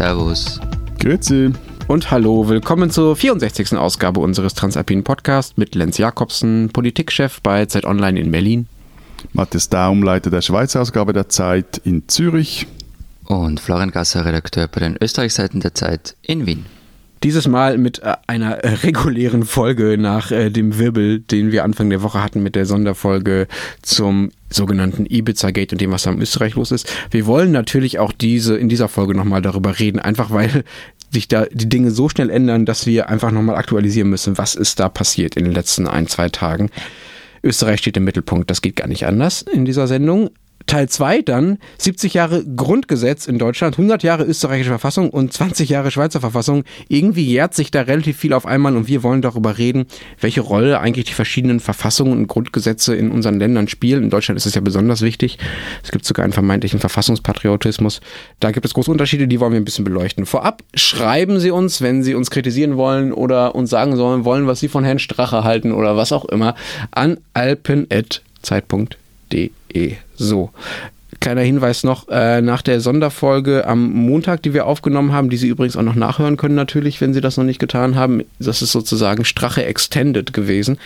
Servus. Grüezi. Und hallo, willkommen zur 64. Ausgabe unseres Transalpinen Podcasts mit Lenz Jakobsen, Politikchef bei Zeit Online in Berlin. Matthias Daum, Leiter der Schweizer Ausgabe der Zeit in Zürich. Und Florian Gasser, Redakteur bei den Österreichseiten der Zeit in Wien. Dieses Mal mit äh, einer regulären Folge nach äh, dem Wirbel, den wir Anfang der Woche hatten mit der Sonderfolge zum sogenannten Ibiza-Gate und dem, was da in Österreich los ist. Wir wollen natürlich auch diese in dieser Folge nochmal darüber reden, einfach weil sich da die Dinge so schnell ändern, dass wir einfach nochmal aktualisieren müssen, was ist da passiert in den letzten ein, zwei Tagen. Österreich steht im Mittelpunkt, das geht gar nicht anders in dieser Sendung. Teil 2 dann 70 Jahre Grundgesetz in Deutschland, 100 Jahre österreichische Verfassung und 20 Jahre Schweizer Verfassung. Irgendwie jährt sich da relativ viel auf einmal und wir wollen darüber reden, welche Rolle eigentlich die verschiedenen Verfassungen und Grundgesetze in unseren Ländern spielen. In Deutschland ist es ja besonders wichtig. Es gibt sogar einen vermeintlichen Verfassungspatriotismus. Da gibt es große Unterschiede, die wollen wir ein bisschen beleuchten. Vorab schreiben Sie uns, wenn Sie uns kritisieren wollen oder uns sagen sollen wollen, was Sie von Herrn Strache halten oder was auch immer, an alpen.zeitpunkt.de. So. Kleiner Hinweis noch, äh, nach der Sonderfolge am Montag, die wir aufgenommen haben, die Sie übrigens auch noch nachhören können natürlich, wenn Sie das noch nicht getan haben, das ist sozusagen Strache Extended gewesen.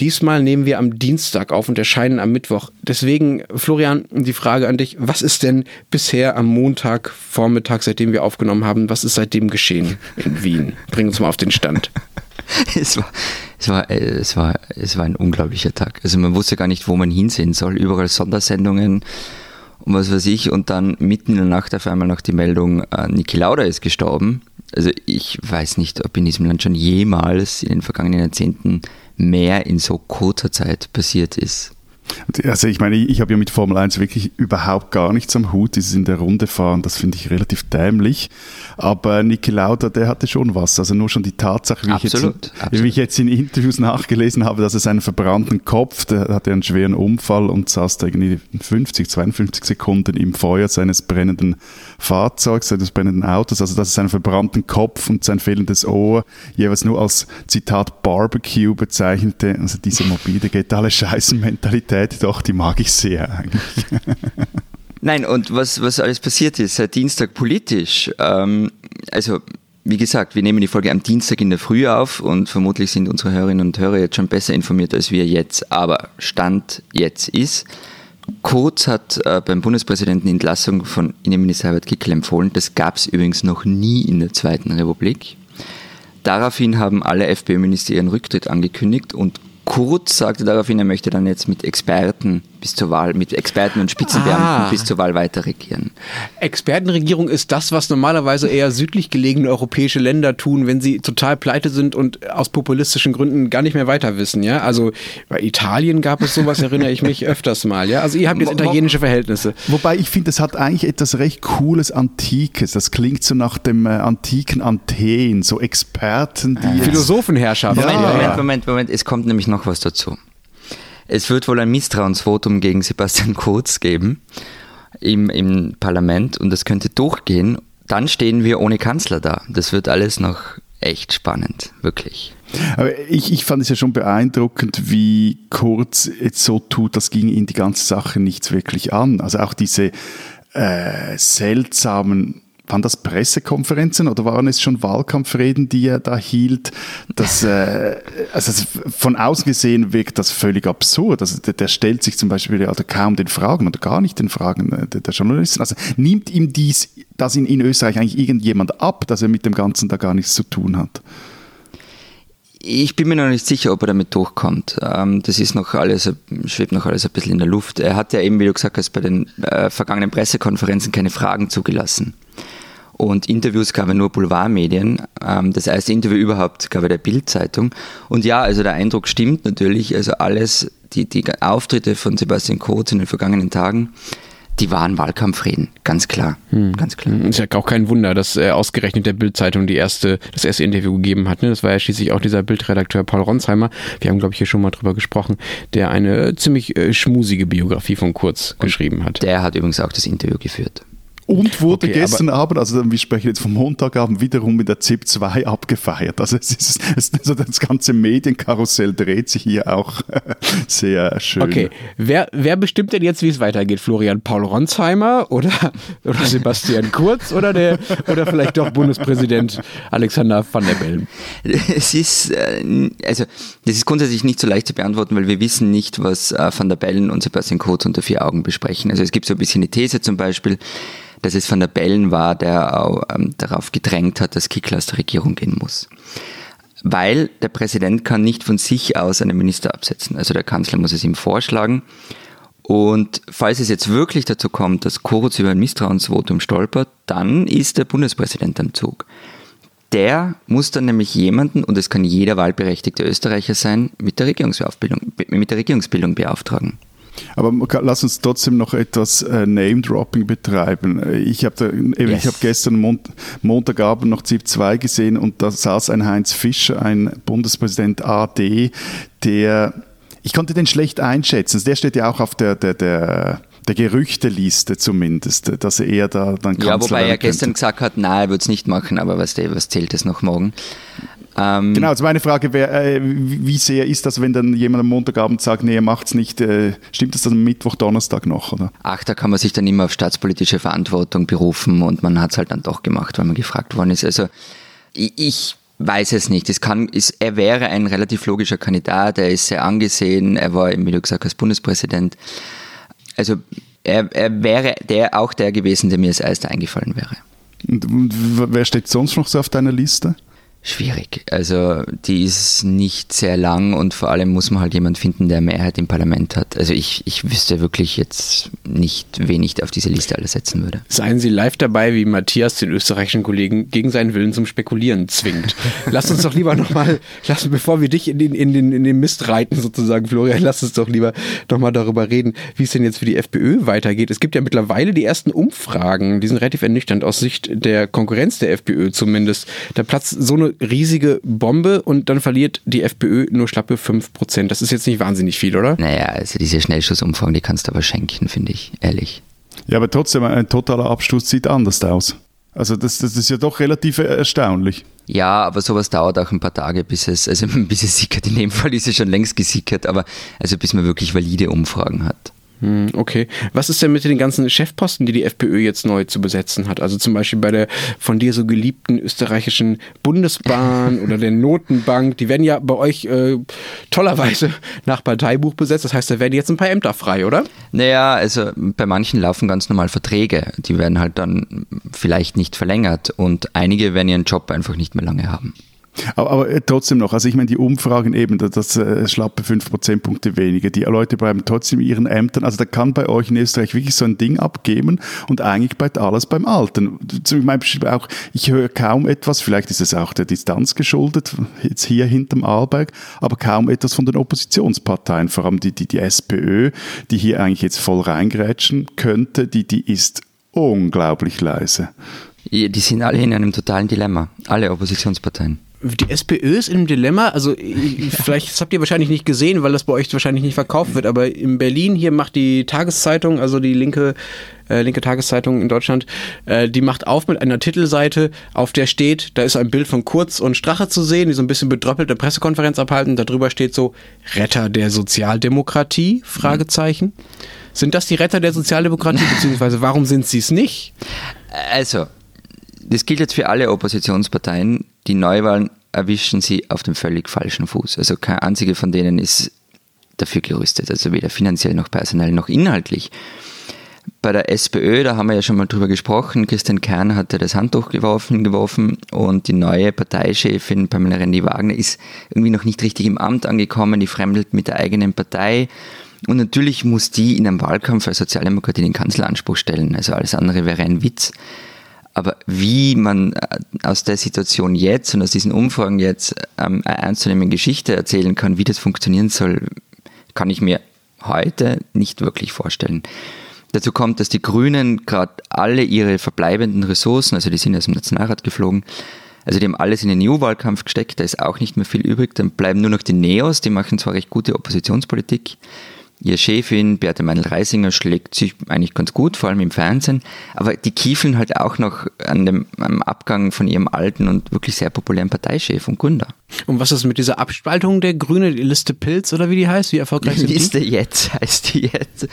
Diesmal nehmen wir am Dienstag auf und erscheinen am Mittwoch. Deswegen, Florian, die Frage an dich, was ist denn bisher am Montag Vormittag, seitdem wir aufgenommen haben, was ist seitdem geschehen in Wien? Bring uns mal auf den Stand. es, war, es, war, es, war, es war ein unglaublicher Tag. Also man wusste gar nicht, wo man hinsehen soll. Überall Sondersendungen und was weiß ich. Und dann mitten in der Nacht auf einmal noch die Meldung, äh, Niki Lauda ist gestorben. Also ich weiß nicht, ob in diesem Land schon jemals in den vergangenen Jahrzehnten mehr in so kurzer Zeit passiert ist. Also ich meine, ich habe ja mit Formel 1 wirklich überhaupt gar nichts am Hut. Dieses in der Runde fahren, das finde ich relativ dämlich. Aber Niki Lauda, der hatte schon was. Also nur schon die Tatsache, wie, absolut, ich, jetzt, absolut. wie ich jetzt in Interviews nachgelesen habe, dass er seinen verbrannten Kopf, der hatte einen schweren Unfall und saß da irgendwie 50, 52 Sekunden im Feuer seines brennenden Fahrzeugs, seines brennenden Autos. Also dass er seinen verbrannten Kopf und sein fehlendes Ohr jeweils nur als Zitat Barbecue bezeichnete. Also diese mobile, geht alle Scheißenmentalität, doch, die mag ich sehr eigentlich. Nein, und was, was alles passiert ist seit Dienstag politisch, ähm, also wie gesagt, wir nehmen die Folge am Dienstag in der Früh auf und vermutlich sind unsere Hörerinnen und Hörer jetzt schon besser informiert als wir jetzt. Aber Stand jetzt ist, Kurz hat äh, beim Bundespräsidenten Entlassung von Innenminister Herbert Kickel empfohlen. Das gab es übrigens noch nie in der Zweiten Republik. Daraufhin haben alle FPÖ-Minister ihren Rücktritt angekündigt und Kurz sagte daraufhin, er möchte dann jetzt mit Experten bis zur Wahl, mit Experten und Spitzenbeamten ah. bis zur Wahl weiter regieren. Expertenregierung ist das, was normalerweise eher südlich gelegene europäische Länder tun, wenn sie total pleite sind und aus populistischen Gründen gar nicht mehr weiter wissen, ja? Also bei Italien gab es sowas, erinnere ich mich öfters mal, ja? Also ihr habt jetzt italienische Verhältnisse. Wobei ich finde, es hat eigentlich etwas recht cooles Antikes. Das klingt so nach dem äh, antiken Athen, so Experten, die Philosophenherrschaft. Ja. Moment, Moment, Moment, Moment, es kommt nämlich noch was dazu. Es wird wohl ein Misstrauensvotum gegen Sebastian Kurz geben im, im Parlament und das könnte durchgehen. Dann stehen wir ohne Kanzler da. Das wird alles noch echt spannend, wirklich. Aber ich, ich fand es ja schon beeindruckend, wie Kurz jetzt so tut, das ging ihn die ganze Sache nichts wirklich an. Also auch diese äh, seltsamen waren das Pressekonferenzen oder waren es schon Wahlkampfreden, die er da hielt? Das, äh, also von außen gesehen wirkt das völlig absurd. Also der, der stellt sich zum Beispiel ja kaum den Fragen oder gar nicht den Fragen der, der Journalisten. Also nimmt ihm dies, das in, in Österreich eigentlich irgendjemand ab, dass er mit dem Ganzen da gar nichts zu tun hat? Ich bin mir noch nicht sicher, ob er damit durchkommt. Ähm, das ist noch alles, schwebt noch alles ein bisschen in der Luft. Er hat ja eben, wie du gesagt hast, bei den äh, vergangenen Pressekonferenzen keine Fragen zugelassen und Interviews gab er nur Boulevardmedien. Ähm, das erste Interview überhaupt gab er der Bildzeitung. Und ja, also der Eindruck stimmt natürlich. Also alles, die, die Auftritte von Sebastian Kurz in den vergangenen Tagen, die waren Wahlkampfreden, ganz klar, hm. ganz klar. Ist ja auch kein Wunder, dass äh, ausgerechnet der Bildzeitung die erste, das erste Interview gegeben hat. Ne? Das war ja schließlich auch dieser Bildredakteur Paul Ronsheimer. Wir haben, glaube ich, hier schon mal drüber gesprochen, der eine ziemlich äh, schmusige Biografie von Kurz Und geschrieben hat. Der hat übrigens auch das Interview geführt. Und wurde okay, gestern Abend, also wir sprechen jetzt vom Montagabend, wiederum mit der ZIP 2 abgefeiert. Also es ist, es, also das ganze Medienkarussell dreht sich hier auch sehr schön. Okay, wer, wer bestimmt denn jetzt, wie es weitergeht? Florian Paul Ronsheimer oder, oder Sebastian Kurz oder, der, oder vielleicht doch Bundespräsident Alexander van der Bellen? Es ist, äh, also, das ist grundsätzlich nicht so leicht zu beantworten, weil wir wissen nicht, was äh, van der Bellen und Sebastian Kurz unter vier Augen besprechen. Also es gibt so ein bisschen eine These zum Beispiel, dass es Van der Bellen war, der auch ähm, darauf gedrängt hat, dass Kickl aus der Regierung gehen muss. Weil der Präsident kann nicht von sich aus einen Minister absetzen. Also der Kanzler muss es ihm vorschlagen. Und falls es jetzt wirklich dazu kommt, dass Kurz über ein Misstrauensvotum stolpert, dann ist der Bundespräsident am Zug. Der muss dann nämlich jemanden, und es kann jeder wahlberechtigte Österreicher sein, mit der Regierungsbildung, mit der Regierungsbildung beauftragen. Aber lass uns trotzdem noch etwas äh, Name-Dropping betreiben. Ich habe yes. hab gestern Mont Montagabend noch ZIP 2 gesehen und da saß ein Heinz Fischer, ein Bundespräsident AD, der, ich konnte den schlecht einschätzen. Der steht ja auch auf der, der, der der Gerüchteliste zumindest, dass er da dann Kanzler Ja, wobei er gestern gesagt hat, nein, er wird es nicht machen, aber was, was zählt es noch morgen? Ähm, genau, also meine Frage wäre, äh, wie sehr ist das, wenn dann jemand am Montagabend sagt, nee, er macht es nicht, äh, stimmt das dann Mittwoch, Donnerstag noch, oder? Ach, da kann man sich dann immer auf staatspolitische Verantwortung berufen und man hat es halt dann doch gemacht, weil man gefragt worden ist. Also ich, weiß es nicht. Es kann, ist, er wäre ein relativ logischer Kandidat, er ist sehr angesehen, er war, wie du gesagt hast, Bundespräsident. Also er, er wäre der, auch der gewesen, der mir als erster eingefallen wäre. Und wer steht sonst noch so auf deiner Liste? Schwierig. Also die ist nicht sehr lang und vor allem muss man halt jemand finden, der Mehrheit im Parlament hat. Also ich, ich wüsste wirklich jetzt nicht, wen ich auf diese Liste alles setzen würde. Seien Sie live dabei, wie Matthias den österreichischen Kollegen gegen seinen Willen zum Spekulieren zwingt. lass uns doch lieber nochmal, bevor wir dich in den, in, den, in den Mist reiten sozusagen, Florian, lass uns doch lieber nochmal darüber reden, wie es denn jetzt für die FPÖ weitergeht. Es gibt ja mittlerweile die ersten Umfragen, die sind relativ ernüchternd aus Sicht der Konkurrenz der FPÖ zumindest. Da platzt so eine riesige Bombe und dann verliert die FPÖ nur schlappe 5%. Das ist jetzt nicht wahnsinnig viel, oder? Naja, also diese Schnellschussumfragen, die kannst du aber schenken, finde ich, ehrlich. Ja, aber trotzdem, ein totaler Absturz sieht anders aus. Also das, das ist ja doch relativ erstaunlich. Ja, aber sowas dauert auch ein paar Tage, bis es, also bis es sickert. In dem Fall ist es schon längst gesickert, aber also bis man wirklich valide Umfragen hat. Hm, okay. Was ist denn mit den ganzen Chefposten, die die FPÖ jetzt neu zu besetzen hat? Also zum Beispiel bei der von dir so geliebten österreichischen Bundesbahn oder der Notenbank. Die werden ja bei euch äh, tollerweise nach Parteibuch besetzt. Das heißt, da werden jetzt ein paar Ämter frei, oder? Naja, also bei manchen laufen ganz normal Verträge. Die werden halt dann vielleicht nicht verlängert und einige werden ihren Job einfach nicht mehr lange haben. Aber, aber, äh, trotzdem noch, also ich meine, die Umfragen eben, das, das äh, schlappe 5 Prozentpunkte weniger, die Leute bleiben trotzdem in ihren Ämtern, also da kann bei euch in Österreich wirklich so ein Ding abgeben und eigentlich bleibt alles beim Alten. Zum Beispiel auch, ich höre kaum etwas, vielleicht ist es auch der Distanz geschuldet, jetzt hier hinterm Arlberg, aber kaum etwas von den Oppositionsparteien, vor allem die, die, die SPÖ, die hier eigentlich jetzt voll reingrätschen könnte, die, die ist unglaublich leise. Die sind alle in einem totalen Dilemma, alle Oppositionsparteien die SPÖ ist in einem Dilemma, also vielleicht das habt ihr wahrscheinlich nicht gesehen, weil das bei euch wahrscheinlich nicht verkauft wird, aber in Berlin hier macht die Tageszeitung, also die linke, äh, linke Tageszeitung in Deutschland, äh, die macht auf mit einer Titelseite, auf der steht, da ist ein Bild von Kurz und Strache zu sehen, die so ein bisschen bedröppelte Pressekonferenz abhalten, darüber steht so Retter der Sozialdemokratie, Fragezeichen. Sind das die Retter der Sozialdemokratie, beziehungsweise warum sind sie es nicht? Also, das gilt jetzt für alle Oppositionsparteien. Die Neuwahlen erwischen sie auf dem völlig falschen Fuß. Also kein einzige von denen ist dafür gerüstet, also weder finanziell noch personell noch inhaltlich. Bei der SPÖ, da haben wir ja schon mal drüber gesprochen, Christian Kern hatte das Handtuch geworfen, geworfen und die neue Parteichefin Pamela Rendi-Wagner ist irgendwie noch nicht richtig im Amt angekommen, die fremdelt mit der eigenen Partei. Und natürlich muss die in einem Wahlkampf als Sozialdemokratie den Kanzleranspruch stellen. Also alles andere wäre ein Witz. Aber wie man äh, aus der Situation jetzt und aus diesen Umfragen jetzt ähm, eine ernstzunehmende Geschichte erzählen kann, wie das funktionieren soll, kann ich mir heute nicht wirklich vorstellen. Dazu kommt, dass die Grünen gerade alle ihre verbleibenden Ressourcen, also die sind aus dem Nationalrat geflogen, also die haben alles in den EU-Wahlkampf gesteckt, da ist auch nicht mehr viel übrig, dann bleiben nur noch die Neos, die machen zwar recht gute Oppositionspolitik, Ihre Chefin, Beate Meinl-Reisinger, schlägt sich eigentlich ganz gut, vor allem im Fernsehen. Aber die kiefeln halt auch noch an dem am Abgang von ihrem alten und wirklich sehr populären Parteichef und Gründer. Und was ist mit dieser Abspaltung der Grüne, die Liste Pilz oder wie die heißt? Wie erfolgreich sind Liste die? jetzt heißt die jetzt.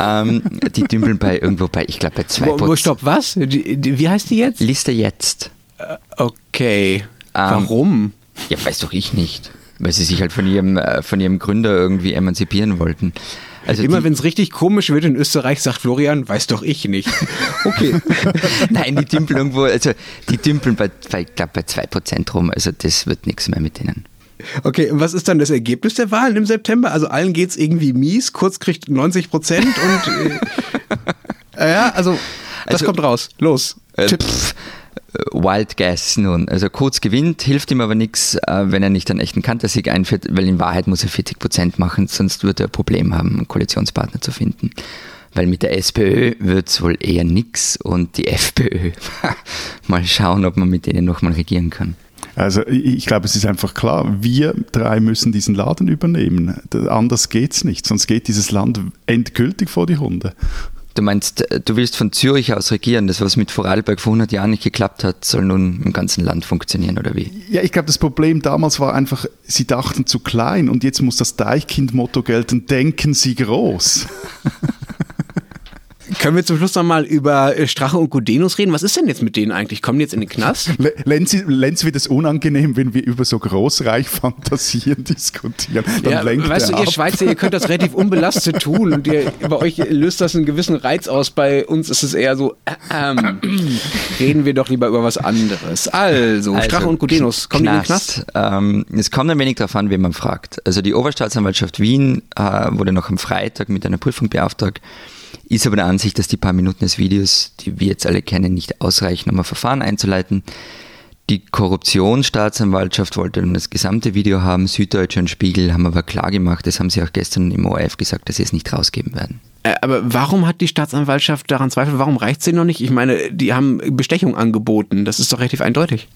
Ähm, die dümpeln bei irgendwo bei, ich glaube bei zwei Wo, wo stopp, was? Die, die, wie heißt die jetzt? Liste jetzt. Äh, okay. Ähm, Warum? Ja, weiß doch ich nicht weil sie sich halt von ihrem, äh, von ihrem Gründer irgendwie emanzipieren wollten. Also Immer wenn es richtig komisch wird in Österreich, sagt Florian, weiß doch ich nicht. Okay. Nein, die dümpeln irgendwo, also die dümpeln bei, bei ich glaube bei 2% rum, also das wird nichts mehr mit denen. Okay, und was ist dann das Ergebnis der Wahlen im September? Also allen geht es irgendwie mies, Kurz kriegt 90 Prozent und äh, ja, also das also, kommt raus. Los. Äh, Tipps. Wild Guess nun. Also Kurz gewinnt, hilft ihm aber nichts, äh, wenn er nicht einen echten Kantersieg einführt, weil in Wahrheit muss er 40 Prozent machen, sonst wird er ein Problem haben, einen Koalitionspartner zu finden. Weil mit der SPÖ wird es wohl eher nichts und die FPÖ, mal schauen, ob man mit denen nochmal regieren kann. Also ich glaube, es ist einfach klar, wir drei müssen diesen Laden übernehmen. Anders geht es nicht, sonst geht dieses Land endgültig vor die Hunde. Du meinst, äh, du willst von Zürich aus regieren. Das, was mit Vorarlberg vor 100 Jahren nicht geklappt hat, soll nun im ganzen Land funktionieren, oder wie? Ja, ich glaube, das Problem damals war einfach, sie dachten zu klein und jetzt muss das Deichkind-Motto gelten, denken sie groß. Können wir zum Schluss nochmal über äh, Strache und Gudenus reden? Was ist denn jetzt mit denen eigentlich? Kommen die jetzt in den Knast? Lenz, Lenz wird es unangenehm, wenn wir über so großreich Fantasien diskutieren. Dann ja, lenkt weißt du, ab. ihr Schweizer, ihr könnt das relativ unbelastet tun und ihr, bei euch löst das einen gewissen Reiz aus. Bei uns ist es eher so, äh, ähm, reden wir doch lieber über was anderes. Also, also Strache und Gudenus, kommen Knast, die in den Knast? Ähm, es kommt ein wenig darauf an, wen man fragt. Also die Oberstaatsanwaltschaft Wien äh, wurde noch am Freitag mit einer Prüfung beauftragt ist aber der Ansicht, dass die paar Minuten des Videos, die wir jetzt alle kennen, nicht ausreichen, um ein Verfahren einzuleiten. Die Korruptionsstaatsanwaltschaft wollte dann das gesamte Video haben, Süddeutsche und Spiegel haben aber klar gemacht, das haben sie auch gestern im ORF gesagt, dass sie es nicht rausgeben werden. Äh, aber warum hat die Staatsanwaltschaft daran Zweifel? Warum reicht sie noch nicht? Ich meine, die haben Bestechung angeboten, das ist doch relativ eindeutig.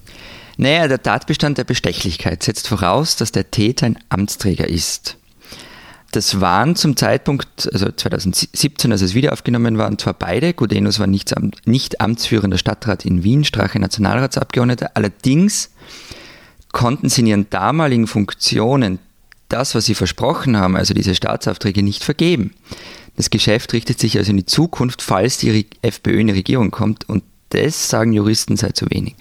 Naja, der Tatbestand der Bestechlichkeit setzt voraus, dass der Täter ein Amtsträger ist. Das waren zum Zeitpunkt, also 2017, als es wieder aufgenommen war, und zwar beide. Gudenus war nicht, nicht amtsführender Stadtrat in Wien, Strache Nationalratsabgeordneter. Allerdings konnten sie in ihren damaligen Funktionen das, was sie versprochen haben, also diese Staatsaufträge, nicht vergeben. Das Geschäft richtet sich also in die Zukunft, falls die FPÖ in die Regierung kommt. Und das, sagen Juristen, sei zu wenig.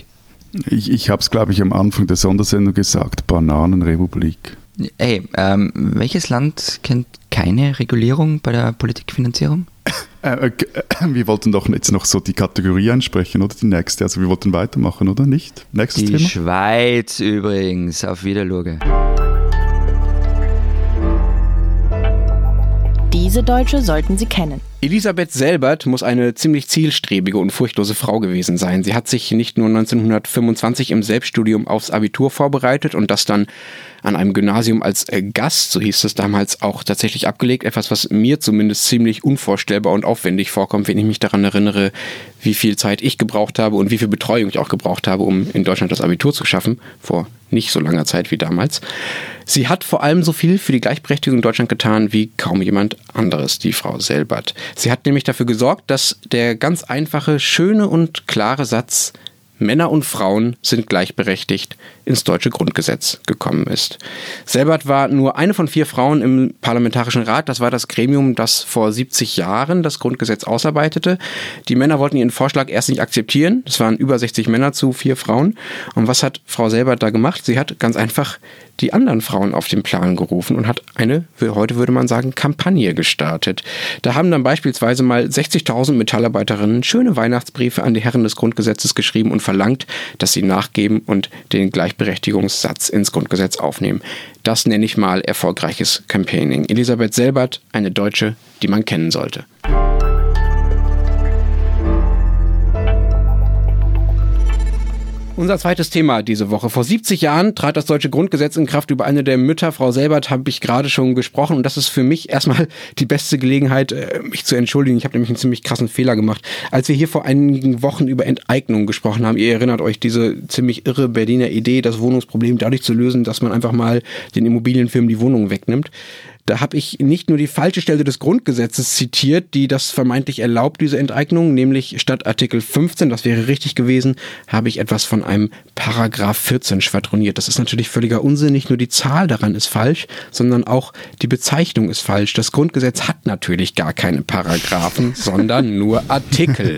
Ich, ich habe es, glaube ich, am Anfang der Sondersendung gesagt, Bananenrepublik. Ey, ähm, welches Land kennt keine Regulierung bei der Politikfinanzierung? Äh, äh, wir wollten doch jetzt noch so die Kategorie ansprechen, oder die nächste? Also wir wollten weitermachen, oder nicht? Nächstes die Thema? Schweiz übrigens, auf Wiederlurge. Diese Deutsche sollten Sie kennen. Elisabeth Selbert muss eine ziemlich zielstrebige und furchtlose Frau gewesen sein. Sie hat sich nicht nur 1925 im Selbststudium aufs Abitur vorbereitet und das dann an einem Gymnasium als äh, Gast, so hieß es damals, auch tatsächlich abgelegt. Etwas, was mir zumindest ziemlich unvorstellbar und aufwendig vorkommt, wenn ich mich daran erinnere, wie viel Zeit ich gebraucht habe und wie viel Betreuung ich auch gebraucht habe, um in Deutschland das Abitur zu schaffen, vor nicht so langer Zeit wie damals. Sie hat vor allem so viel für die Gleichberechtigung in Deutschland getan wie kaum jemand anderes, die Frau Selbert. Sie hat nämlich dafür gesorgt, dass der ganz einfache, schöne und klare Satz Männer und Frauen sind gleichberechtigt ins deutsche Grundgesetz gekommen ist. Selbert war nur eine von vier Frauen im Parlamentarischen Rat. Das war das Gremium, das vor 70 Jahren das Grundgesetz ausarbeitete. Die Männer wollten ihren Vorschlag erst nicht akzeptieren. Es waren über 60 Männer zu vier Frauen. Und was hat Frau Selbert da gemacht? Sie hat ganz einfach die anderen Frauen auf den Plan gerufen und hat eine, heute würde man sagen, Kampagne gestartet. Da haben dann beispielsweise mal 60.000 Metallarbeiterinnen schöne Weihnachtsbriefe an die Herren des Grundgesetzes geschrieben und verlangt, dass sie nachgeben und den Gleichberechtigungssatz ins Grundgesetz aufnehmen. Das nenne ich mal erfolgreiches Campaigning. Elisabeth Selbert, eine Deutsche, die man kennen sollte. Unser zweites Thema diese Woche. Vor 70 Jahren trat das deutsche Grundgesetz in Kraft. Über eine der Mütter, Frau Selbert, habe ich gerade schon gesprochen. Und das ist für mich erstmal die beste Gelegenheit, äh, mich zu entschuldigen. Ich habe nämlich einen ziemlich krassen Fehler gemacht. Als wir hier vor einigen Wochen über Enteignung gesprochen haben, ihr erinnert euch diese ziemlich irre Berliner Idee, das Wohnungsproblem dadurch zu lösen, dass man einfach mal den Immobilienfirmen die Wohnungen wegnimmt Da habe ich nicht nur die falsche Stelle des Grundgesetzes zitiert, die das vermeintlich erlaubt, diese Enteignung, nämlich statt Artikel 15, das wäre richtig gewesen, habe ich etwas von einem Paragraph 14 schwadroniert. Das ist natürlich völliger Unsinn. Nicht nur die Zahl daran ist falsch, sondern auch die Bezeichnung ist falsch. Das Grundgesetz hat natürlich gar keine Paragraphen, sondern nur Artikel.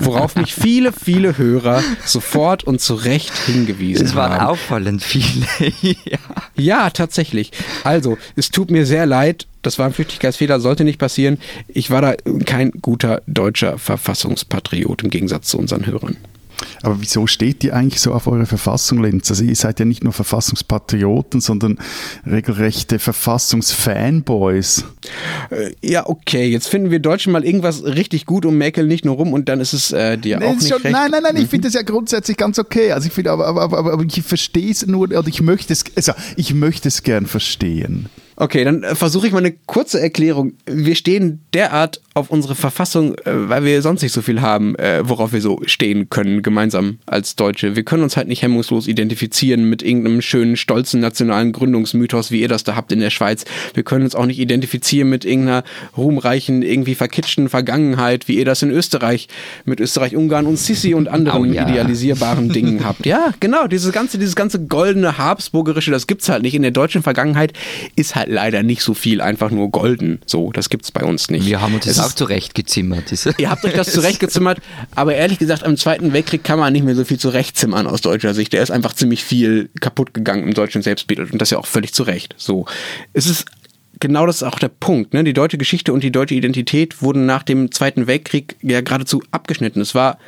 Worauf mich viele, viele Hörer sofort und zu Recht hingewiesen haben. Es waren haben. auffallend viele. ja. ja, tatsächlich. Also, es tut mir sehr leid. Das war ein Flüchtigkeitsfehler, sollte nicht passieren. Ich war da kein guter deutscher Verfassungspatriot im Gegensatz zu unseren Hörern. Aber wieso steht ihr eigentlich so auf eure Verfassung, Lenz? Also ihr seid ja nicht nur Verfassungspatrioten, sondern regelrechte Verfassungsfanboys. Äh, ja, okay, jetzt finden wir Deutschen mal irgendwas richtig gut und mäkeln nicht nur rum und dann ist es äh, dir nee, auch nicht schon, recht. Nein, nein, nein, mhm. ich finde das ja grundsätzlich ganz okay. Also ich finde, aber, aber, aber, aber ich verstehe es nur, oder ich möchte es, also ich möchte es gern verstehen. Okay, dann äh, versuche ich mal eine kurze Erklärung. Wir stehen derart auf unsere Verfassung, äh, weil wir sonst nicht so viel haben, äh, worauf wir so stehen können, gemeinsam als Deutsche. Wir können uns halt nicht hemmungslos identifizieren mit irgendeinem schönen, stolzen nationalen Gründungsmythos, wie ihr das da habt in der Schweiz. Wir können uns auch nicht identifizieren mit irgendeiner ruhmreichen, irgendwie verkitschten Vergangenheit, wie ihr das in Österreich mit Österreich, Ungarn und Sissi und anderen oh, ja. idealisierbaren Dingen habt. Ja, genau, dieses ganze, dieses ganze goldene Habsburgerische, das gibt's halt nicht. In der deutschen Vergangenheit ist halt leider nicht so viel einfach nur golden. So, das gibt es bei uns nicht. Wir haben uns das auch zurechtgezimmert. Ihr habt euch das zurechtgezimmert, aber ehrlich gesagt, am Zweiten Weltkrieg kann man nicht mehr so viel zurechtzimmern aus deutscher Sicht. Der ist einfach ziemlich viel kaputt gegangen im deutschen Selbstbild und das ja auch völlig zurecht. So, es ist genau das ist auch der Punkt. Ne? Die deutsche Geschichte und die deutsche Identität wurden nach dem Zweiten Weltkrieg ja geradezu abgeschnitten. Es war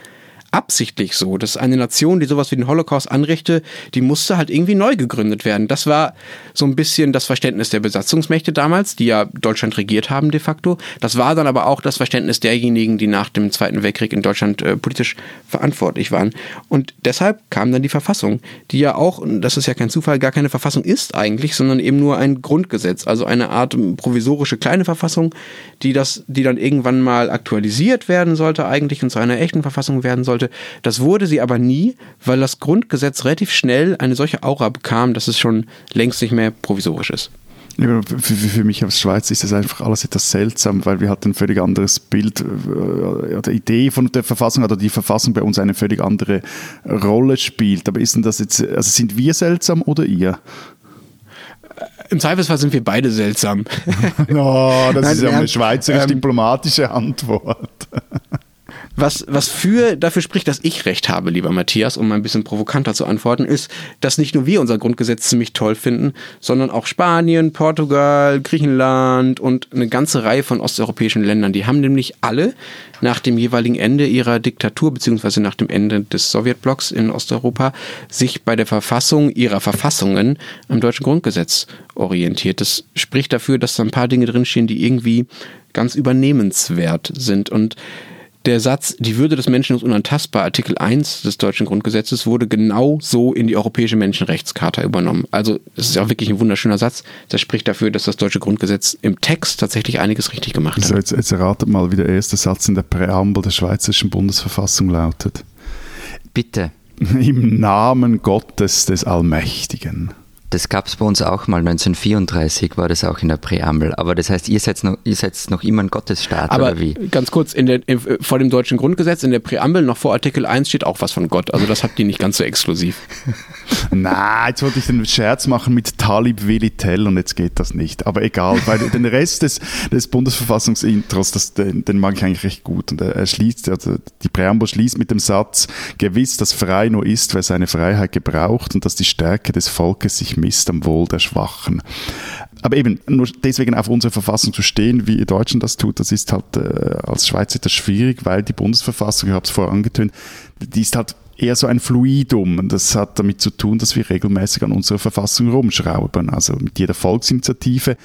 absichtlich so, dass eine Nation, die sowas wie den Holocaust anrichte, die musste halt irgendwie neu gegründet werden. Das war so ein bisschen das Verständnis der Besatzungsmächte damals, die ja Deutschland regiert haben de facto. Das war dann aber auch das Verständnis derjenigen, die nach dem Zweiten Weltkrieg in Deutschland äh, politisch verantwortlich waren. Und deshalb kam dann die Verfassung, die ja auch, und das ist ja kein Zufall, gar keine Verfassung ist eigentlich, sondern eben nur ein Grundgesetz, also eine Art provisorische kleine Verfassung, die das, die dann irgendwann mal aktualisiert werden sollte eigentlich und zu einer echten Verfassung werden sollte sollte. Das wurde sie aber nie, weil das Grundgesetz relativ schnell eine solche Aura bekam, dass es schon längst nicht mehr provisorisch ist. Für, für, mich als Schweiz ist das einfach alles etwas seltsam, weil wir halt ein völlig anderes Bild, äh, die Idee von der Verfassung oder die Verfassung bei uns eine völlig andere Rolle spielt. Aber ist denn das jetzt, also sind wir seltsam oder ihr? Im Zweifelsfall sind wir beide seltsam. no, das Nein, ist ja eine schweizerisch ähm, diplomatische Antwort. Was, was für, dafür spricht, dass ich recht habe, lieber Matthias, um mal ein bisschen provokanter zu antworten, ist, dass nicht nur wir unser Grundgesetz ziemlich toll finden, sondern auch Spanien, Portugal, Griechenland und eine ganze Reihe von osteuropäischen Ländern. Die haben nämlich alle nach dem jeweiligen Ende ihrer Diktatur beziehungsweise nach dem Ende des Sowjetblocks in Osteuropa sich bei der Verfassung ihrer Verfassungen am deutschen Grundgesetz orientiert. Das spricht dafür, dass da ein paar Dinge drinstehen, die irgendwie ganz übernehmenswert sind und der Satz, die Würde des Menschen ist unantastbar, Artikel 1 des deutschen Grundgesetzes, wurde genau so in die Europäische Menschenrechtscharta übernommen. Also es ist auch wirklich ein wunderschöner Satz. Das spricht dafür, dass das deutsche Grundgesetz im Text tatsächlich einiges richtig gemacht hat. Also jetzt, jetzt erratet mal, wie der erste Satz in der Präambel der Schweizerischen Bundesverfassung lautet. Bitte. Im Namen Gottes des Allmächtigen. Das gab es bei uns auch mal, 1934 war das auch in der Präambel. Aber das heißt, ihr seid noch, ihr seid noch immer ein Gottesstaat, Aber oder wie? Ganz kurz, in der, in, vor dem deutschen Grundgesetz, in der Präambel, noch vor Artikel 1 steht auch was von Gott. Also das habt ihr nicht ganz so exklusiv. Na, jetzt wollte ich den Scherz machen mit Talib Velitel und jetzt geht das nicht. Aber egal, weil den Rest des, des Bundesverfassungsintros, das, den, den, mag ich eigentlich recht gut. Und er, er schließt, also die Präambel schließt mit dem Satz, gewiss, dass frei nur ist, wer seine Freiheit gebraucht und dass die Stärke des Volkes sich misst am Wohl der Schwachen. Aber eben, nur deswegen auf unsere Verfassung zu stehen, wie Deutschland das tut, das ist halt äh, als Schweizer das schwierig, weil die Bundesverfassung, ich habe es vorher angetönt, die ist halt eher so ein Fluidum. Das hat damit zu tun, dass wir regelmäßig an unserer Verfassung rumschrauben. Also mit jeder Volksinitiative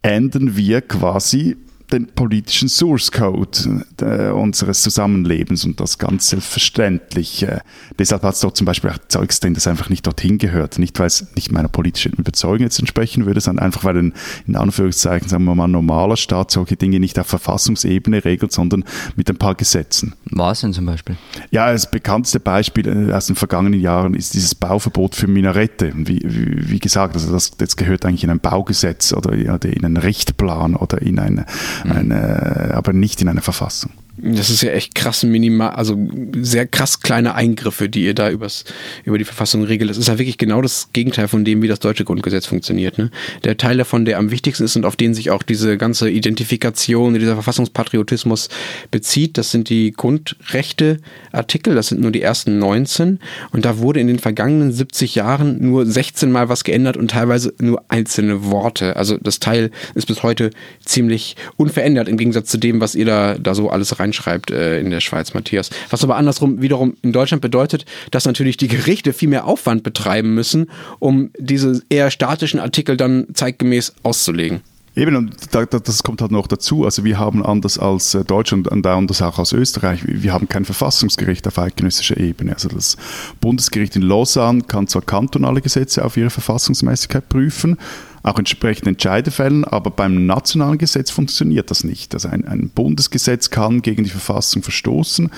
ändern wir quasi den politischen Source Code äh, unseres Zusammenlebens und das ganz selbstverständlich. Äh, deshalb hat es dort zum Beispiel auch Zeugs drin, das einfach nicht dorthin gehört. Nicht, weil es nicht meiner politischen Überzeugung jetzt entsprechen würde, sondern einfach, weil ein, in Anführungszeichen, sagen wir mal, normaler Staat solche Dinge nicht auf Verfassungsebene regelt, sondern mit ein paar Gesetzen. Was denn zum Beispiel? Ja, das bekannteste Beispiel äh, aus den vergangenen Jahren ist dieses Bauverbot für Minarette. Wie, wie, wie gesagt, also das, das gehört eigentlich in ein Baugesetz oder in einen Richtplan oder in eine. Eine aber nicht in eine Verfassung. Das ist ja echt krass minimal, also sehr krass kleine Eingriffe, die ihr da übers, über die Verfassung regelt. Das ist ja wirklich genau das Gegenteil von dem, wie das deutsche Grundgesetz funktioniert. Ne? Der Teil davon, der am wichtigsten ist und auf den sich auch diese ganze Identifikation, dieser Verfassungspatriotismus bezieht, das sind die Grundrechte-Artikel, das sind nur die ersten 19. Und da wurde in den vergangenen 70 Jahren nur 16 Mal was geändert und teilweise nur einzelne Worte. Also das Teil ist bis heute ziemlich unverändert im Gegensatz zu dem, was ihr da, da so alles reinschreibt äh, in der Schweiz, Matthias. Was aber andersrum wiederum in Deutschland bedeutet, dass natürlich die Gerichte viel mehr Aufwand betreiben müssen, um diese eher statischen Artikel dann zeitgemäß auszulegen. Eben, und das kommt halt noch dazu. Also wir haben anders als äh, Deutschland und anders auch als Österreich, wir haben kein Verfassungsgericht auf eidgenössischer Ebene. Also das Bundesgericht in Lausanne kann zwar kantonale Gesetze auf ihre Verfassungsmäßigkeit prüfen, auch entsprechend Entscheide fällen, aber beim nationalen Gesetz funktioniert das nicht. Also ein, ein Bundesgesetz kann gegen die Verfassung verstoßen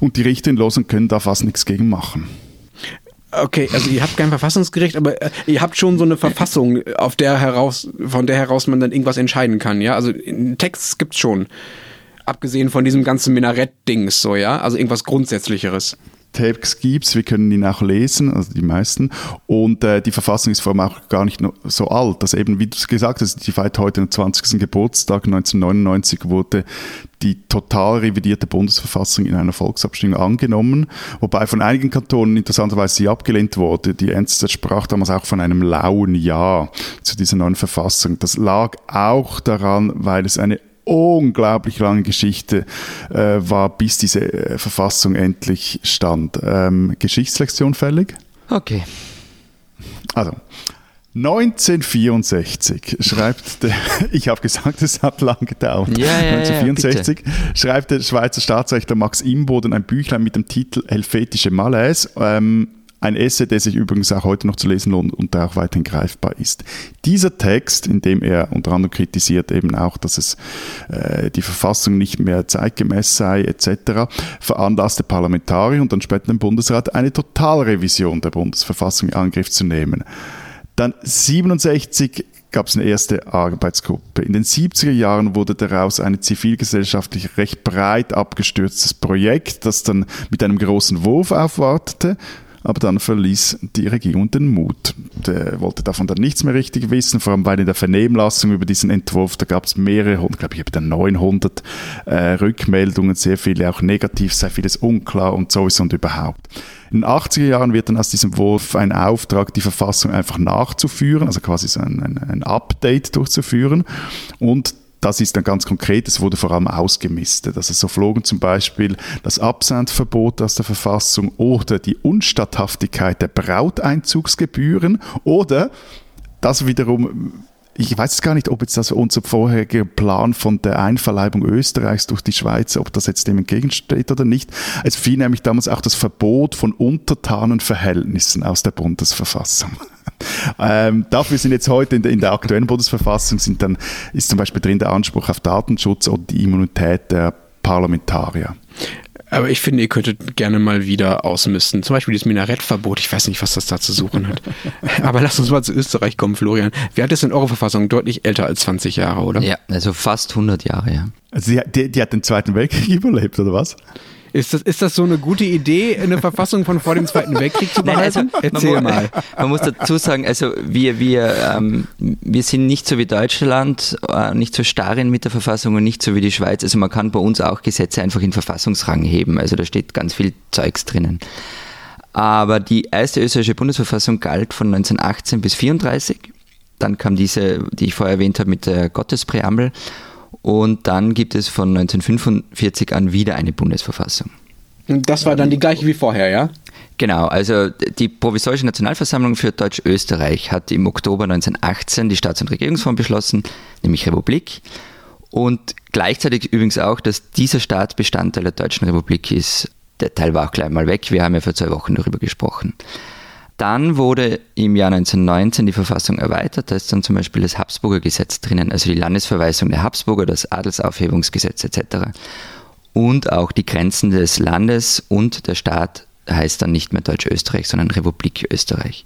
und die Richter in Lausanne können da fast nichts gegen machen. Okay, also ihr habt kein Verfassungsgericht, aber äh, ihr habt schon so eine Verfassung, auf der heraus, von der heraus man dann irgendwas entscheiden kann, ja? Also Text gibt's schon. Abgesehen von diesem ganzen Minarett-Dings, so, ja? Also irgendwas Grundsätzlicheres. Text gibt wir können ihn auch lesen, also die meisten. Und äh, die Verfassung ist vor allem auch gar nicht so alt. Also eben, wie du es gesagt hast, die feiert heute den 20. Geburtstag. 1999 wurde die total revidierte Bundesverfassung in einer Volksabstimmung angenommen, wobei von einigen Kantonen interessanterweise sie abgelehnt wurde. Die NZZ sprach damals auch von einem lauen Ja zu dieser neuen Verfassung. Das lag auch daran, weil es eine unglaublich lange Geschichte äh, war, bis diese äh, Verfassung endlich stand. Ähm, Geschichtslektion fällig? Okay. Also, 1964 schreibt der, ich habe gesagt, es hat lange gedauert. Ja, ja, 1964 ja, schreibt der Schweizer Staatsrechtler Max Imboden ein Büchlein mit dem Titel Helvetische Malaise. Ähm, ein Essay, der sich übrigens auch heute noch zu lesen lohnt und der auch weiterhin greifbar ist. Dieser Text, in dem er unter anderem kritisiert eben auch, dass es äh, die Verfassung nicht mehr zeitgemäß sei etc., veranlasste Parlamentarier und dann später den Bundesrat eine Totalrevision der Bundesverfassung in Angriff zu nehmen. Dann 67 gab es eine erste Arbeitsgruppe. In den 70er Jahren wurde daraus ein zivilgesellschaftlich recht breit abgestürztes Projekt, das dann mit einem großen Wurf aufwartete aber dann verließ die Regierung den Mut. Der wollte davon dann nichts mehr richtig wissen, vor allem bei der Vernehmlassung über diesen Entwurf, da gab es mehrere, glaube ich habe 900 äh, Rückmeldungen, sehr viele auch negativ, sehr vieles unklar und sowieso und überhaupt. In den 80er Jahren wird dann aus diesem Wurf ein Auftrag, die Verfassung einfach nachzuführen, also quasi so ein, ein, ein Update durchzuführen. Und das ist dann ganz konkret, es wurde vor allem ausgemistet. Also so flogen zum Beispiel das Absendverbot aus der Verfassung oder die Unstatthaftigkeit der Brauteinzugsgebühren oder das wiederum ich weiß gar nicht, ob jetzt das unser vorheriger Plan von der Einverleibung Österreichs durch die Schweiz, ob das jetzt dem entgegensteht oder nicht. Es fiel nämlich damals auch das Verbot von Untertanenverhältnissen aus der Bundesverfassung. Ähm, dafür sind jetzt heute in der, in der aktuellen Bundesverfassung sind dann, ist zum Beispiel drin der Anspruch auf Datenschutz und die Immunität der Parlamentarier. Aber ich finde, ihr könntet gerne mal wieder ausmisten. Zum Beispiel dieses Minarettverbot. Ich weiß nicht, was das da zu suchen hat. Aber lass uns mal zu Österreich kommen, Florian. Wie alt ist denn eure Verfassung? Deutlich älter als 20 Jahre, oder? Ja, also fast 100 Jahre, ja. Also die, die, die hat den Zweiten Weltkrieg überlebt, oder was? Ist das, ist das so eine gute Idee, eine Verfassung von vor dem Zweiten Weltkrieg zu behalten? Nein, also, Erzähl man mal. Man muss dazu sagen, also wir, wir, ähm, wir sind nicht so wie Deutschland, äh, nicht so starren mit der Verfassung und nicht so wie die Schweiz. Also man kann bei uns auch Gesetze einfach in Verfassungsrang heben. Also da steht ganz viel Zeugs drinnen. Aber die erste österreichische Bundesverfassung galt von 1918 bis 1934. Dann kam diese, die ich vorher erwähnt habe, mit der Gottespräambel. Und dann gibt es von 1945 an wieder eine Bundesverfassung. Das war dann die gleiche wie vorher, ja? Genau, also die Provisorische Nationalversammlung für Deutsch-Österreich hat im Oktober 1918 die Staats- und Regierungsform beschlossen, nämlich Republik. Und gleichzeitig übrigens auch, dass dieser Staat Bestandteil der Deutschen Republik ist. Der Teil war auch gleich mal weg. Wir haben ja vor zwei Wochen darüber gesprochen. Dann wurde im Jahr 1919 die Verfassung erweitert. Da ist dann zum Beispiel das Habsburger Gesetz drinnen, also die Landesverweisung der Habsburger, das Adelsaufhebungsgesetz etc. Und auch die Grenzen des Landes und der Staat heißt dann nicht mehr Deutsch-Österreich, sondern Republik Österreich.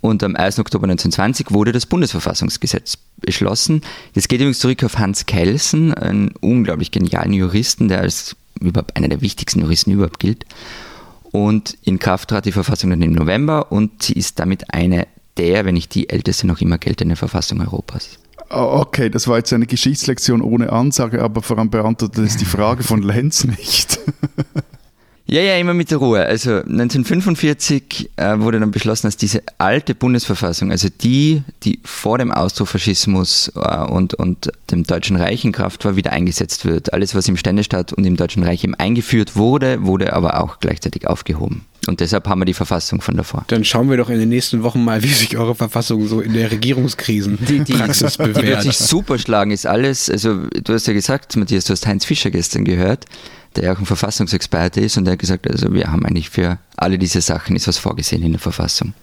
Und am 1. Oktober 1920 wurde das Bundesverfassungsgesetz beschlossen. Das geht übrigens zurück auf Hans Kelsen, einen unglaublich genialen Juristen, der als überhaupt einer der wichtigsten Juristen überhaupt gilt. Und in Kraft trat die Verfassung dann im November und sie ist damit eine der, wenn nicht die älteste noch immer geltende Verfassung Europas. Okay, das war jetzt eine Geschichtslektion ohne Ansage, aber vor allem beantwortet es die Frage von Lenz nicht. Ja, ja, immer mit der Ruhe. Also 1945 äh, wurde dann beschlossen, dass diese alte Bundesverfassung, also die, die vor dem Austrofaschismus äh, und, und dem Deutschen Reich in Kraft war, wieder eingesetzt wird. Alles, was im Ständestaat und im Deutschen Reich eben eingeführt wurde, wurde aber auch gleichzeitig aufgehoben. Und deshalb haben wir die Verfassung von davor. Dann schauen wir doch in den nächsten Wochen mal, wie sich eure Verfassung so in der Regierungskrisenpraxis bewährt. Die wird sich super schlagen, ist alles. Also du hast ja gesagt, Matthias, du hast Heinz Fischer gestern gehört der ja auch ein Verfassungsexperte ist und der hat gesagt, also wir haben eigentlich für alle diese Sachen ist was vorgesehen in der Verfassung.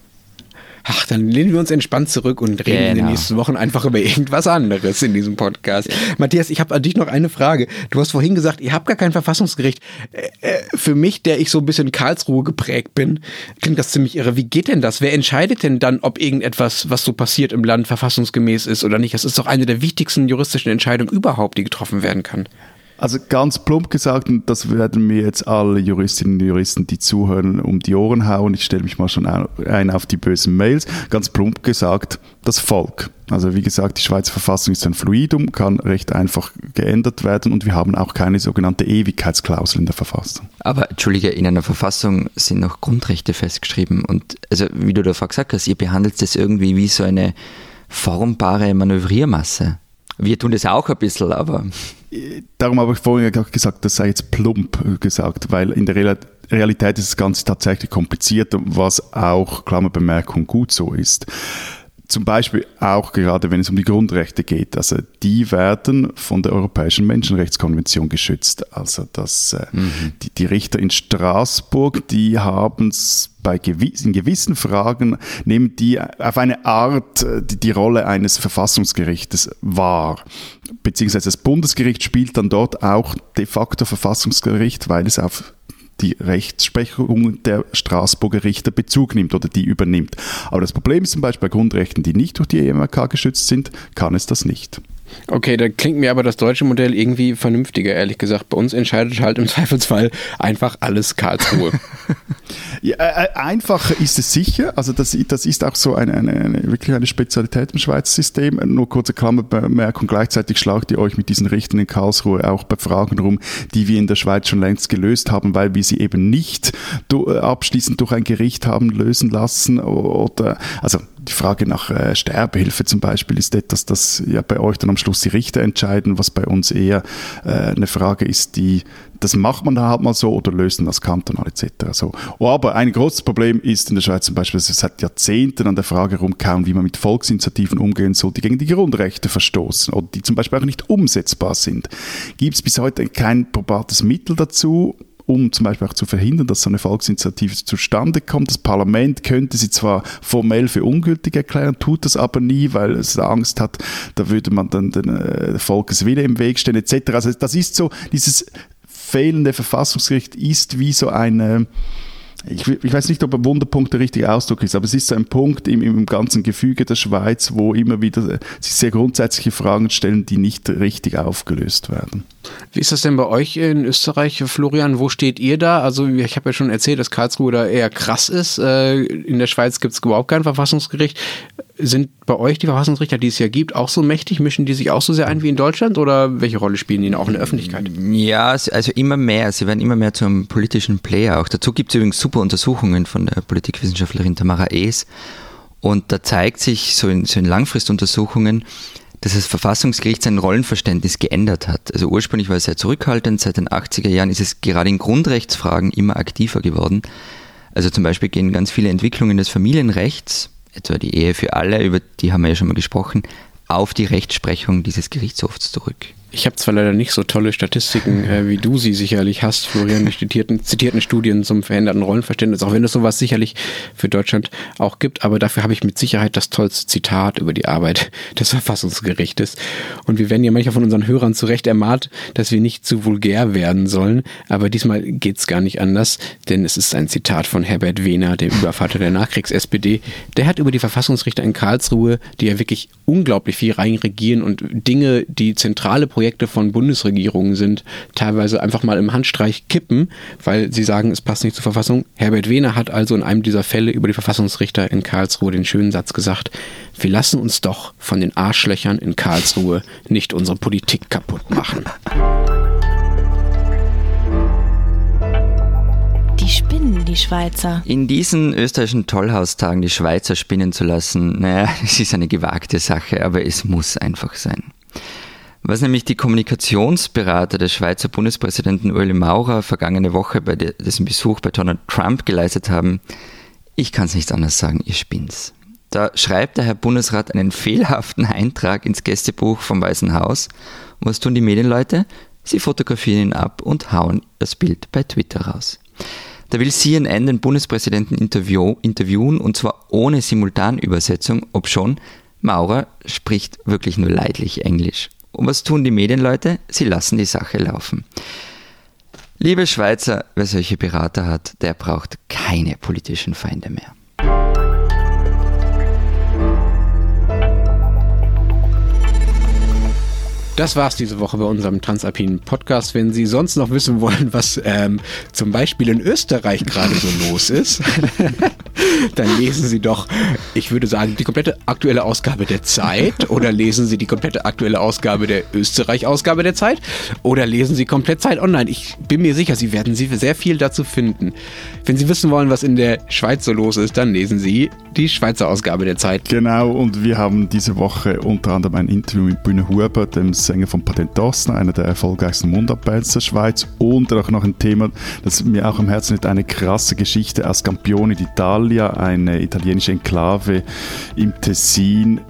Ach, dann lehnen wir uns entspannt zurück und reden genau. in den genau. nächsten Wochen einfach über irgendwas anderes in diesem Podcast. Ja. Matthias, ich habe an dich noch eine Frage. Du hast vorhin gesagt, ihr habt gar kein Verfassungsgericht. Äh, äh, für mich, der ich so ein bisschen Karlsruhe geprägt bin, klingt das ziemlich irre. Wie geht denn das? Wer entscheidet denn dann, ob irgendetwas, was so passiert im Land, verfassungsgemäß ist oder nicht? Das ist doch eine der wichtigsten juristischen Entscheidungen überhaupt, die getroffen werden kann. Also ganz plump gesagt, und das werden mir jetzt alle Juristinnen und Juristen, die zuhören, um die Ohren hauen. Ich stelle mich mal schon ein auf die bösen Mails. Ganz plump gesagt, das Volk. Also wie gesagt, die Schweizer Verfassung ist ein Fluidum, kann recht einfach geändert werden und wir haben auch keine sogenannte Ewigkeitsklausel in der Verfassung. Aber entschuldige, in einer Verfassung sind noch Grundrechte festgeschrieben und also wie du davor gesagt hast, ihr behandelt das irgendwie wie so eine formbare Manövriermasse. Wir tun das auch ein bisschen, aber. Darum habe ich vorhin gesagt, das sei jetzt plump gesagt, weil in der Realität ist das Ganze tatsächlich kompliziert, was auch, Klammerbemerkung, gut so ist. Zum Beispiel auch gerade, wenn es um die Grundrechte geht. Also die werden von der Europäischen Menschenrechtskonvention geschützt. Also das, äh, mhm. die, die, Richter in Straßburg, die haben es bei gewiss, in gewissen Fragen, nehmen die auf eine Art äh, die, die Rolle eines Verfassungsgerichtes wahr. Beziehungsweise das Bundesgericht spielt dann dort auch de facto Verfassungsgericht, weil es auf die Rechtsprechung der Straßburger Richter Bezug nimmt oder die übernimmt. Aber das Problem ist zum Beispiel bei Grundrechten, die nicht durch die EMRK geschützt sind, kann es das nicht. Okay, da klingt mir aber das deutsche Modell irgendwie vernünftiger, ehrlich gesagt. Bei uns entscheidet halt im Zweifelsfall einfach alles Karlsruhe. ja, äh, äh, einfach ist es sicher. Also das, das ist auch so eine, eine, eine, wirklich eine Spezialität im Schweizer System. Nur kurze Klammerbemerkung. Gleichzeitig schlagt ihr euch mit diesen Richtern in Karlsruhe auch bei Fragen rum, die wir in der Schweiz schon längst gelöst haben, weil wir sie eben nicht abschließend durch ein Gericht haben lösen lassen. Oder, also die Frage nach äh, Sterbehilfe zum Beispiel ist etwas, das ja bei euch dann am Schluss die Richter entscheiden, was bei uns eher äh, eine Frage ist, die das macht man da halt mal so oder lösen das kantonal etc. So. Oh, aber ein großes Problem ist in der Schweiz zum Beispiel, dass es seit Jahrzehnten an der Frage rumkauen, wie man mit Volksinitiativen umgehen soll, die gegen die Grundrechte verstoßen oder die zum Beispiel auch nicht umsetzbar sind. Gibt es bis heute kein probates Mittel dazu? Um zum Beispiel auch zu verhindern, dass so eine Volksinitiative zustande kommt. Das Parlament könnte sie zwar formell für ungültig erklären, tut das aber nie, weil es Angst hat, da würde man dann den äh, Volkeswille im Weg stehen etc. Also das ist so, dieses fehlende Verfassungsgericht ist wie so eine ich, ich, weiß nicht, ob ein Wunderpunkt der richtige Ausdruck ist, aber es ist so ein Punkt im, im ganzen Gefüge der Schweiz, wo immer wieder sich sehr grundsätzliche Fragen stellen, die nicht richtig aufgelöst werden. Wie ist das denn bei euch in Österreich, Florian? Wo steht ihr da? Also ich habe ja schon erzählt, dass Karlsruhe da eher krass ist. Äh, in der Schweiz gibt es überhaupt kein Verfassungsgericht. Sind bei euch die Verfassungsrichter, die es ja gibt, auch so mächtig? Mischen die sich auch so sehr ein wie in Deutschland? Oder welche Rolle spielen die auch in der Öffentlichkeit? Ja, also immer mehr. Sie werden immer mehr zum politischen Player. Auch dazu gibt es übrigens super Untersuchungen von der Politikwissenschaftlerin Tamara Ees. Und da zeigt sich so in, so in Langfristuntersuchungen, dass das Verfassungsgericht sein Rollenverständnis geändert hat. Also ursprünglich war es sehr zurückhaltend, seit den 80er Jahren ist es gerade in Grundrechtsfragen immer aktiver geworden. Also zum Beispiel gehen ganz viele Entwicklungen des Familienrechts, etwa die Ehe für alle, über die haben wir ja schon mal gesprochen, auf die Rechtsprechung dieses Gerichtshofs zurück. Ich habe zwar leider nicht so tolle Statistiken, äh, wie du sie sicherlich hast, Florian, die zitierten, zitierten Studien zum veränderten Rollenverständnis, auch wenn es sowas sicherlich für Deutschland auch gibt, aber dafür habe ich mit Sicherheit das tollste Zitat über die Arbeit des Verfassungsgerichtes. Und wir werden ja manchmal von unseren Hörern zu Recht ermahnt, dass wir nicht zu vulgär werden sollen, aber diesmal geht's gar nicht anders, denn es ist ein Zitat von Herbert Wehner, dem Übervater der Nachkriegs-SPD. Der hat über die Verfassungsrichter in Karlsruhe, die ja wirklich unglaublich viel reinregieren und Dinge, die zentrale Projekte von Bundesregierungen sind, teilweise einfach mal im Handstreich kippen, weil sie sagen, es passt nicht zur Verfassung. Herbert Wehner hat also in einem dieser Fälle über die Verfassungsrichter in Karlsruhe den schönen Satz gesagt, wir lassen uns doch von den Arschlöchern in Karlsruhe nicht unsere Politik kaputt machen. Die spinnen, die Schweizer. In diesen österreichischen Tollhaustagen die Schweizer spinnen zu lassen, naja, es ist eine gewagte Sache, aber es muss einfach sein. Was nämlich die Kommunikationsberater des Schweizer Bundespräsidenten Ueli Maurer vergangene Woche bei dessen Besuch bei Donald Trump geleistet haben, ich kann es nicht anders sagen, ihr spinnt's. Da schreibt der Herr Bundesrat einen fehlerhaften Eintrag ins Gästebuch vom Weißen Haus. Und was tun die Medienleute? Sie fotografieren ihn ab und hauen das Bild bei Twitter raus. Da will CNN den Bundespräsidenten interview interviewen und zwar ohne Simultanübersetzung, obschon Maurer spricht wirklich nur leidlich Englisch. Und was tun die Medienleute? Sie lassen die Sache laufen. Liebe Schweizer, wer solche Berater hat, der braucht keine politischen Feinde mehr. Das war's diese Woche bei unserem Transalpinen Podcast. Wenn Sie sonst noch wissen wollen, was ähm, zum Beispiel in Österreich gerade so los ist, dann lesen Sie doch, ich würde sagen, die komplette aktuelle Ausgabe der Zeit oder lesen Sie die komplette aktuelle Ausgabe der Österreich-Ausgabe der Zeit oder lesen Sie komplett Zeit online. Ich bin mir sicher, Sie werden sehr viel dazu finden. Wenn Sie wissen wollen, was in der Schweiz so los ist, dann lesen Sie die Schweizer Ausgabe der Zeit. Genau, und wir haben diese Woche unter anderem ein Interview mit Bühne Huber, dem Sänger von Patent Dossner, einer der erfolgreichsten Mundartbands der Schweiz und auch noch ein Thema, das mir auch am Herzen liegt, eine krasse Geschichte aus Campione d'Italia, eine italienische Enklave im Tessin,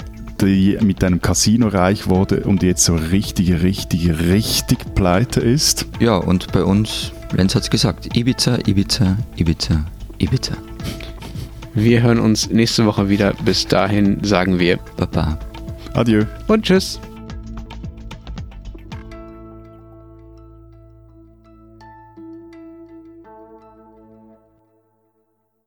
die mit einem Casino reich wurde und jetzt so richtig, richtig, richtig pleite ist. Ja, und bei uns, Lenz hat es gesagt, Ibiza, Ibiza, Ibiza, Ibiza. Wir hören uns nächste Woche wieder. Bis dahin sagen wir Baba. Adieu. Und tschüss.